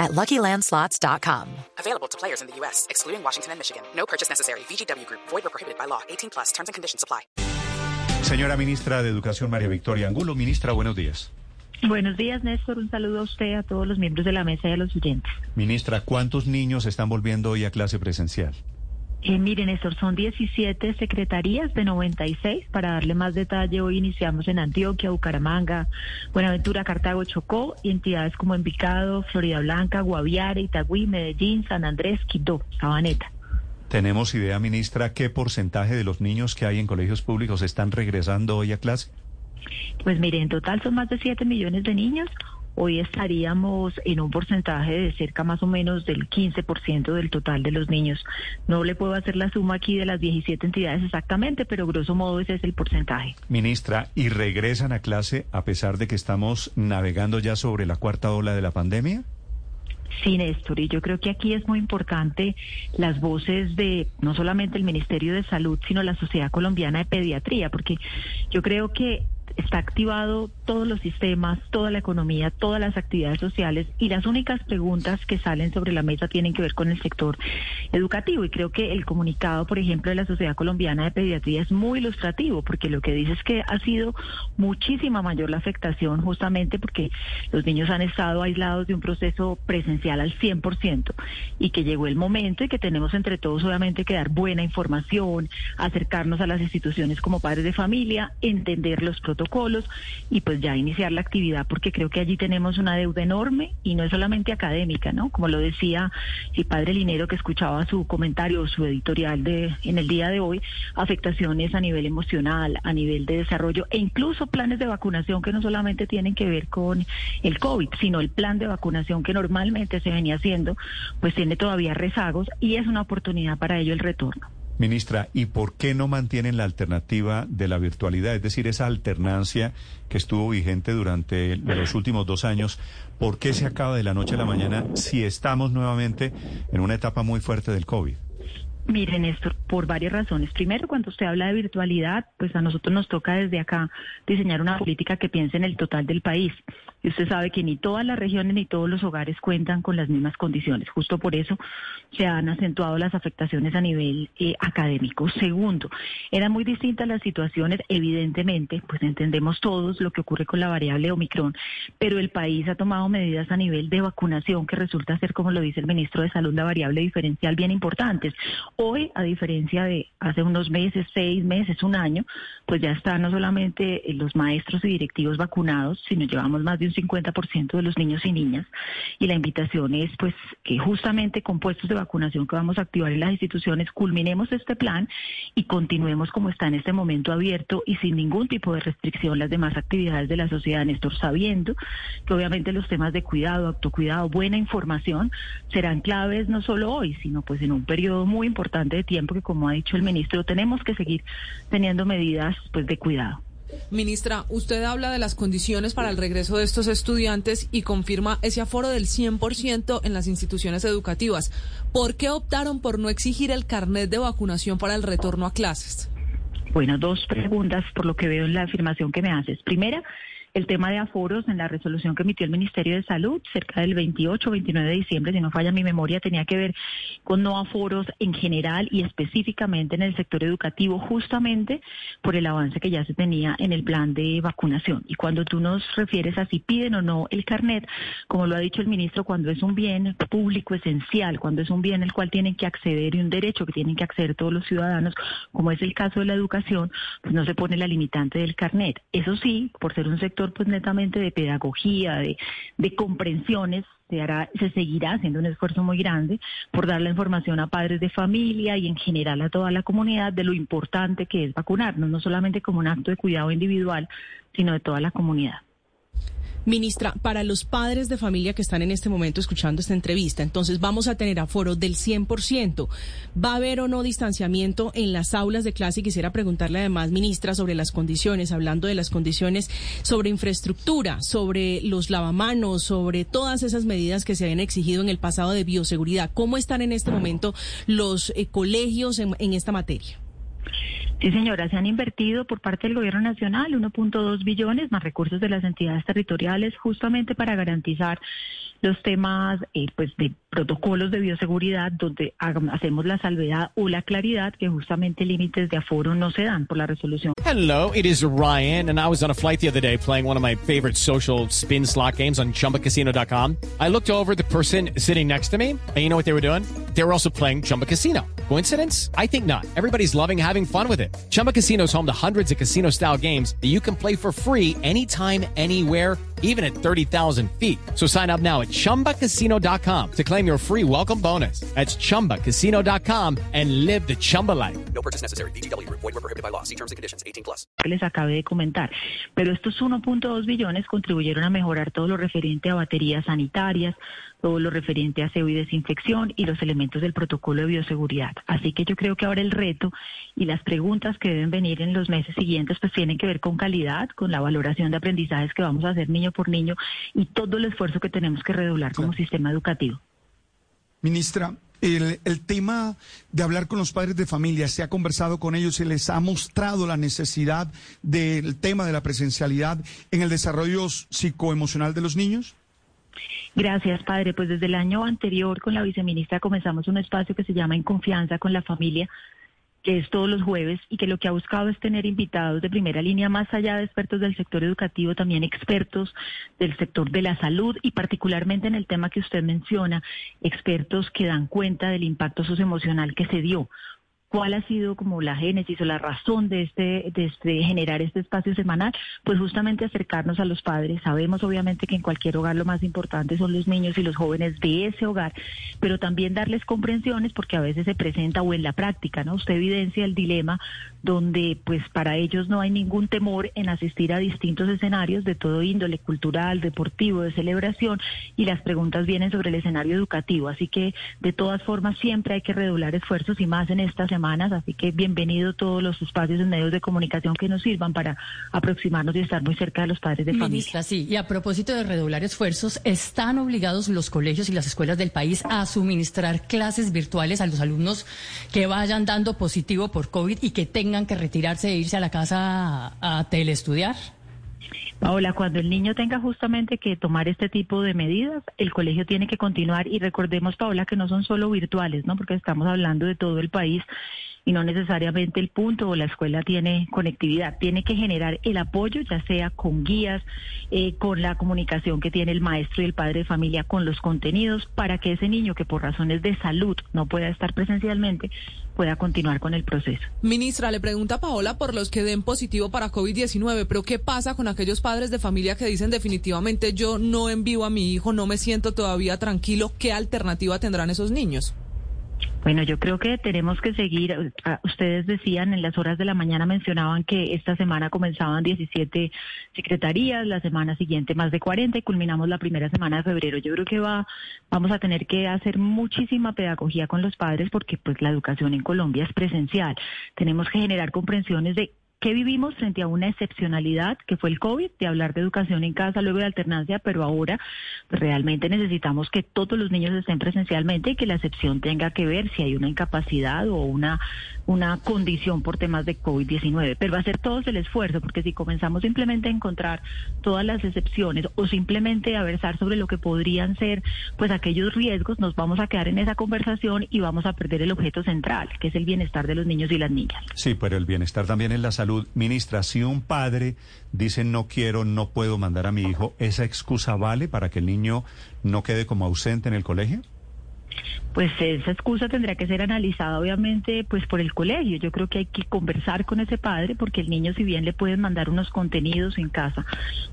at LuckyLandSlots.com. Available to players in the U.S., excluding Washington and Michigan. No purchase necessary. VGW Group. Void or prohibited by law. 18 plus. Terms and conditions apply. Señora Ministra de Educación, María Victoria Angulo. Ministra, buenos días. Buenos días, Néstor. Un saludo a usted, a todos los miembros de la mesa y a los oyentes. Ministra, ¿cuántos niños están volviendo hoy a clase presencial? Eh, miren, Néstor, son 17 secretarías de 96. Para darle más detalle, hoy iniciamos en Antioquia, Bucaramanga, Buenaventura, Cartago, Chocó, y entidades como Envigado, Florida Blanca, Guaviare, Itagüí, Medellín, San Andrés, Quito, Sabaneta. ¿Tenemos idea, ministra, qué porcentaje de los niños que hay en colegios públicos están regresando hoy a clase? Pues mire, en total son más de 7 millones de niños. Hoy estaríamos en un porcentaje de cerca más o menos del 15% del total de los niños. No le puedo hacer la suma aquí de las 17 entidades exactamente, pero grosso modo ese es el porcentaje. Ministra, ¿y regresan a clase a pesar de que estamos navegando ya sobre la cuarta ola de la pandemia? Sí, Néstor, y yo creo que aquí es muy importante las voces de no solamente el Ministerio de Salud, sino la Sociedad Colombiana de Pediatría, porque yo creo que está activado todos los sistemas, toda la economía, todas las actividades sociales y las únicas preguntas que salen sobre la mesa tienen que ver con el sector educativo. Y creo que el comunicado, por ejemplo, de la Sociedad Colombiana de Pediatría es muy ilustrativo porque lo que dice es que ha sido muchísima mayor la afectación justamente porque los niños han estado aislados de un proceso presencial al 100% y que llegó el momento y que tenemos entre todos obviamente que dar buena información, acercarnos a las instituciones como padres de familia, entender los protocolos y pues ya iniciar la actividad porque creo que allí tenemos una deuda enorme y no es solamente académica, ¿no? Como lo decía el padre Linero que escuchaba su comentario, su editorial de en el día de hoy, afectaciones a nivel emocional, a nivel de desarrollo e incluso planes de vacunación que no solamente tienen que ver con el COVID, sino el plan de vacunación que normalmente se venía haciendo, pues tiene todavía rezagos y es una oportunidad para ello el retorno. Ministra, ¿y por qué no mantienen la alternativa de la virtualidad? Es decir, esa alternancia que estuvo vigente durante los últimos dos años, ¿por qué se acaba de la noche a la mañana si estamos nuevamente en una etapa muy fuerte del COVID? Miren, Néstor, por varias razones. Primero, cuando usted habla de virtualidad, pues a nosotros nos toca desde acá diseñar una política que piense en el total del país. Y usted sabe que ni todas las regiones ni todos los hogares cuentan con las mismas condiciones. Justo por eso se han acentuado las afectaciones a nivel eh, académico. Segundo, eran muy distintas las situaciones, evidentemente, pues entendemos todos lo que ocurre con la variable Omicron, pero el país ha tomado medidas a nivel de vacunación que resulta ser, como lo dice el ministro de Salud, la variable diferencial bien importantes. Hoy, a diferencia de hace unos meses, seis meses, un año, pues ya están no solamente los maestros y directivos vacunados, sino llevamos más de un 50% de los niños y niñas. Y la invitación es, pues, que justamente con puestos de vacunación que vamos a activar en las instituciones, culminemos este plan y continuemos como está en este momento abierto y sin ningún tipo de restricción las demás actividades de la sociedad, Néstor, sabiendo que obviamente los temas de cuidado, autocuidado, buena información serán claves no solo hoy, sino pues en un periodo muy importante de tiempo que, como ha dicho el ministro, tenemos que seguir teniendo medidas pues de cuidado. Ministra, usted habla de las condiciones para el regreso de estos estudiantes y confirma ese aforo del 100% en las instituciones educativas. ¿Por qué optaron por no exigir el carnet de vacunación para el retorno a clases? Bueno, dos preguntas por lo que veo en la afirmación que me haces. Primera, el tema de aforos en la resolución que emitió el Ministerio de Salud cerca del 28 29 de diciembre, si no falla mi memoria, tenía que ver con no aforos en general y específicamente en el sector educativo, justamente por el avance que ya se tenía en el plan de vacunación. Y cuando tú nos refieres a si piden o no el carnet, como lo ha dicho el ministro, cuando es un bien público esencial, cuando es un bien al cual tienen que acceder y un derecho que tienen que acceder todos los ciudadanos, como es el caso de la educación, pues no se pone la limitante del carnet. Eso sí, por ser un sector pues netamente de pedagogía, de, de comprensiones, se, hará, se seguirá haciendo un esfuerzo muy grande por dar la información a padres de familia y en general a toda la comunidad de lo importante que es vacunarnos, no solamente como un acto de cuidado individual, sino de toda la comunidad. Ministra, para los padres de familia que están en este momento escuchando esta entrevista, entonces vamos a tener aforo del 100%. ¿Va a haber o no distanciamiento en las aulas de clase? Y quisiera preguntarle además, ministra, sobre las condiciones, hablando de las condiciones sobre infraestructura, sobre los lavamanos, sobre todas esas medidas que se habían exigido en el pasado de bioseguridad. ¿Cómo están en este momento los eh, colegios en, en esta materia? Sí, señora, se han invertido por parte del Gobierno Nacional 1.2 billones más recursos de las entidades territoriales justamente para garantizar los temas eh, pues de protocolos de bioseguridad donde hacemos la salvedad o la claridad que justamente límites de aforo no se dan por la resolución. Hello, it is Ryan and I was on a flight the other day playing one of my favorite social spin slot games on chumbacasino.com. I looked over the person sitting next to me and you know what they were doing? They were also playing Chumba Casino. Coincidence? I think not. Everybody's loving having fun with it. Chumba Casino is home to hundreds of casino-style games that you can play for free anytime anywhere even at 30,000 feet. So sign up now at ChumbaCasino.com to claim your free welcome bonus. That's ChumbaCasino.com and live the Chumba life. No purchase necessary. BGW. Void were prohibited by law. See terms and conditions. 18 plus. Les acabé de comentar. Pero estos 1.2 billones contribuyeron a mejorar todo lo referente a baterías sanitarias, todo lo referente a aseo y desinfección y los elementos del protocolo de bioseguridad. Así que yo creo que ahora el reto y las preguntas que deben venir en los meses siguientes pues tienen que ver con calidad, con la valoración de aprendizajes que vamos a hacer niño por niño y todo el esfuerzo que tenemos que redoblar como sistema educativo. Ministra, el, el, tema de hablar con los padres de familia, se ha conversado con ellos, se les ha mostrado la necesidad del tema de la presencialidad en el desarrollo psicoemocional de los niños? Gracias, padre. Pues desde el año anterior con la viceministra comenzamos un espacio que se llama En Confianza con la Familia, que es todos los jueves y que lo que ha buscado es tener invitados de primera línea, más allá de expertos del sector educativo, también expertos del sector de la salud y particularmente en el tema que usted menciona, expertos que dan cuenta del impacto socioemocional que se dio cuál ha sido como la génesis o la razón de este, de este generar este espacio semanal, pues justamente acercarnos a los padres. Sabemos obviamente que en cualquier hogar lo más importante son los niños y los jóvenes de ese hogar, pero también darles comprensiones porque a veces se presenta o en la práctica, ¿no? Usted evidencia el dilema donde pues para ellos no hay ningún temor en asistir a distintos escenarios de todo índole cultural, deportivo, de celebración y las preguntas vienen sobre el escenario educativo, así que de todas formas siempre hay que redoblar esfuerzos y más en esta semana así que bienvenido todos los espacios en medios de comunicación que nos sirvan para aproximarnos y estar muy cerca de los padres de Ministra, sí, y a propósito de redoblar esfuerzos, ¿están obligados los colegios y las escuelas del país a suministrar clases virtuales a los alumnos que vayan dando positivo por COVID y que tengan que retirarse e irse a la casa a, a teleestudiar? Paola, cuando el niño tenga justamente que tomar este tipo de medidas, el colegio tiene que continuar y recordemos, Paola, que no son solo virtuales, ¿no? Porque estamos hablando de todo el país y no necesariamente el punto o la escuela tiene conectividad. Tiene que generar el apoyo, ya sea con guías, eh, con la comunicación que tiene el maestro y el padre de familia, con los contenidos, para que ese niño que por razones de salud no pueda estar presencialmente, pueda continuar con el proceso. Ministra, le pregunta Paola por los que den positivo para COVID-19, pero ¿qué pasa con aquellos padres de familia que dicen definitivamente yo no envío a mi hijo, no me siento todavía tranquilo? ¿Qué alternativa tendrán esos niños? Bueno, yo creo que tenemos que seguir. Ah, ustedes decían en las horas de la mañana mencionaban que esta semana comenzaban 17 secretarías, la semana siguiente más de 40 y culminamos la primera semana de febrero. Yo creo que va, vamos a tener que hacer muchísima pedagogía con los padres porque pues la educación en Colombia es presencial. Tenemos que generar comprensiones de ¿Qué vivimos frente a una excepcionalidad que fue el COVID, de hablar de educación en casa, luego de alternancia, pero ahora realmente necesitamos que todos los niños estén presencialmente y que la excepción tenga que ver si hay una incapacidad o una, una condición por temas de COVID-19. Pero va a ser todo el esfuerzo, porque si comenzamos simplemente a encontrar todas las excepciones o simplemente a versar sobre lo que podrían ser pues aquellos riesgos, nos vamos a quedar en esa conversación y vamos a perder el objeto central, que es el bienestar de los niños y las niñas. Sí, pero el bienestar también es la salud Ministra, si un padre dice no quiero, no puedo mandar a mi hijo, ¿esa excusa vale para que el niño no quede como ausente en el colegio? Pues esa excusa tendrá que ser analizada obviamente pues por el colegio. Yo creo que hay que conversar con ese padre porque el niño si bien le pueden mandar unos contenidos en casa,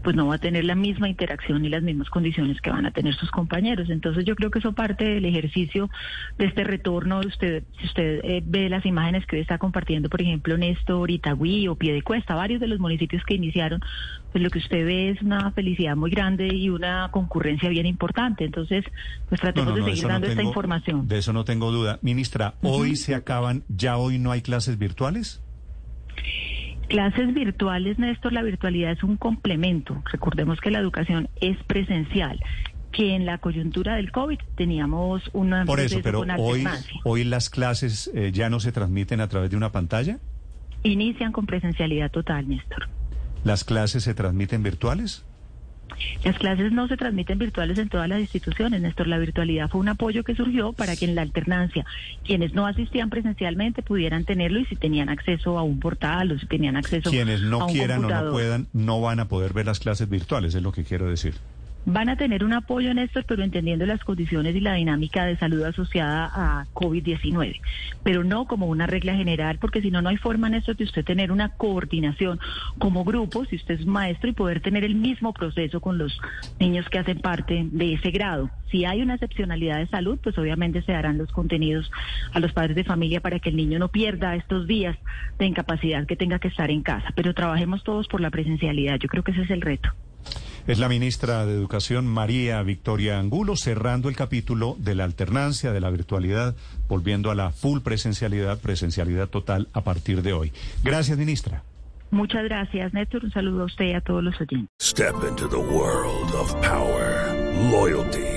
pues no va a tener la misma interacción ni las mismas condiciones que van a tener sus compañeros. Entonces yo creo que eso parte del ejercicio de este retorno. Usted, si usted eh, ve las imágenes que está compartiendo, por ejemplo, Néstor, Itagüí o Piedecuesta, varios de los municipios que iniciaron, pues lo que usted ve es una felicidad muy grande y una concurrencia bien importante. Entonces, pues tratemos de seguir dando esta información. De eso no tengo duda. Ministra, ¿hoy se acaban, ya hoy no hay clases virtuales? Clases virtuales, Néstor, la virtualidad es un complemento. Recordemos que la educación es presencial que en la coyuntura del COVID teníamos una Por eso, pero hoy, hoy las clases eh, ya no se transmiten a través de una pantalla. Inician con presencialidad total, Néstor. ¿Las clases se transmiten virtuales? Las clases no se transmiten virtuales en todas las instituciones, Néstor. La virtualidad fue un apoyo que surgió para que en la alternancia quienes no asistían presencialmente pudieran tenerlo y si tenían acceso a un portal o si tenían acceso quienes no a un quieran o no puedan no van a poder ver las clases virtuales, es lo que quiero decir van a tener un apoyo, en esto, pero entendiendo las condiciones y la dinámica de salud asociada a COVID-19, pero no como una regla general, porque si no, no hay forma, esto de usted tener una coordinación como grupo, si usted es maestro, y poder tener el mismo proceso con los niños que hacen parte de ese grado. Si hay una excepcionalidad de salud, pues obviamente se darán los contenidos a los padres de familia para que el niño no pierda estos días de incapacidad que tenga que estar en casa, pero trabajemos todos por la presencialidad, yo creo que ese es el reto. Es la ministra de Educación, María Victoria Angulo, cerrando el capítulo de la alternancia, de la virtualidad, volviendo a la full presencialidad, presencialidad total a partir de hoy. Gracias, ministra. Muchas gracias, Néstor. Un saludo a usted y a todos los oyentes. Step into the world of power, loyalty